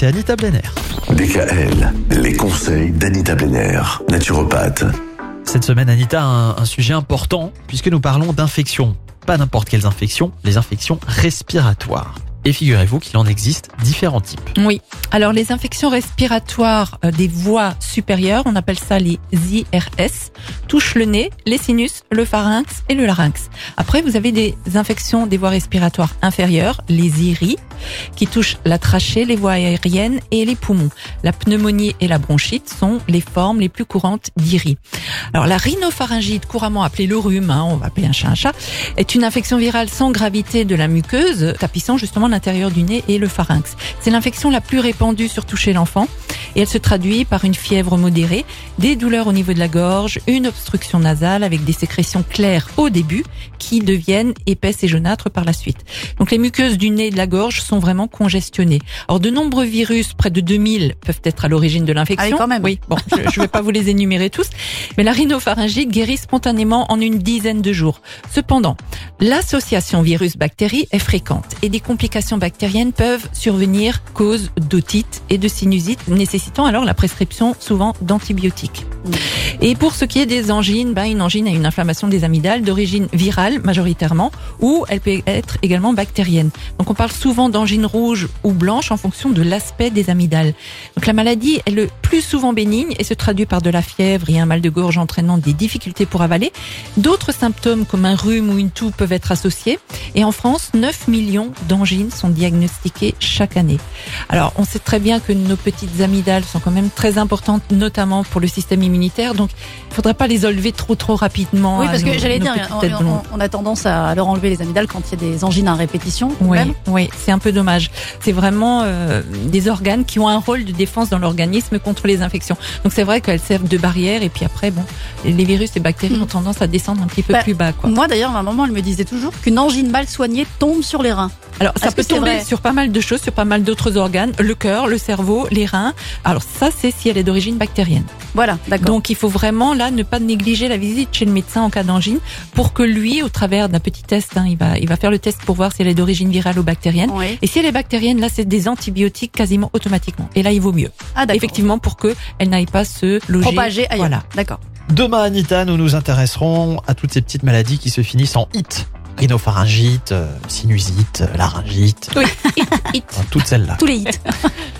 c'est Anita Blenner. DKL, les conseils d'Anita Blenner, naturopathe. Cette semaine, Anita a un, un sujet important puisque nous parlons d'infections. Pas n'importe quelles infections, les infections respiratoires. Et figurez-vous qu'il en existe différents types. Oui. Alors les infections respiratoires euh, des voies supérieures, on appelle ça les IRS, touchent le nez, les sinus, le pharynx et le larynx. Après, vous avez des infections des voies respiratoires inférieures, les IRI, qui touchent la trachée, les voies aériennes et les poumons. La pneumonie et la bronchite sont les formes les plus courantes d'IRI. Alors la rhinopharyngite, couramment appelée le rhume, hein, on va appeler un chat un chat, est une infection virale sans gravité de la muqueuse, tapissant justement l'intérieur du nez et le pharynx. C'est l'infection la plus répandue surtout chez l'enfant et elle se traduit par une fièvre modérée, des douleurs au niveau de la gorge, une obstruction nasale avec des sécrétions claires au début qui deviennent épaisses et jaunâtres par la suite. Donc les muqueuses du nez et de la gorge sont vraiment congestionnées. Alors de nombreux virus, près de 2000, peuvent être à l'origine de l'infection. Ah oui, quand même. Oui, bon, je ne vais pas vous les énumérer tous, mais la rhinopharyngite guérit spontanément en une dizaine de jours. Cependant, l'association virus-bactérie est fréquente et des complications bactériennes peuvent survenir cause d'otite et de sinusite nécessitant alors la prescription souvent d'antibiotiques. Mm. Et pour ce qui est des angines, ben, une angine est une inflammation des amygdales d'origine virale majoritairement ou elle peut être également bactérienne. Donc on parle souvent d'angine rouge ou blanche en fonction de l'aspect des amygdales. Donc la maladie est le plus souvent bénigne et se traduit par de la fièvre et un mal de gorge entraînant des difficultés pour avaler. D'autres symptômes comme un rhume ou une toux peuvent être associés. Et en France, 9 millions d'angines sont diagnostiquées chaque année. Alors on sait très bien que nos petites amygdales sont quand même très importantes, notamment pour le système immunitaire. Donc il faudrait pas les enlever trop trop rapidement. Oui, parce nos- que j'allais dire, on, a tendance à leur enlever les amygdales quand il y a des angines à répétition. Oui, oui, c'est un peu dommage. C'est vraiment euh, des organes qui ont un rôle de défense dans l'organisme contre les infections. Donc c'est vrai qu'elles servent de barrière et puis après, bon, les virus et bactéries Mm. ont tendance à descendre un petit peu Bah, plus bas. Quoi. Moi d'ailleurs, à un moment, elle me disait toujours qu'une angine mal soignée tombe sur les reins. Alors ça peut tomber sur pas mal de choses, sur pas mal d'autres organes, le cœur, le cerveau, les reins. Alors ça, c'est si elle est d'origine bactérienne. Voilà, d'accord. Donc il faut vraiment là ne pas négliger la visite chez le médecin en cas d'angine pour que lui, au travers d'un petit test, hein, il va il va faire le test pour voir si elle est d'origine virale ou bactérienne. Oui. Et si elle est bactérienne, là, c'est des antibiotiques quasiment automatiquement. Et là, il vaut mieux. Ah d'accord. Effectivement, pour que elle n'aille pas se loger. Propager ailleurs. Voilà. D'accord. Demain, Anita, nous nous intéresserons à toutes ces petites maladies qui se finissent en it. Rhinopharyngite, euh, sinusite, laryngite, Oui. enfin, toutes celles-là. Tous les hits.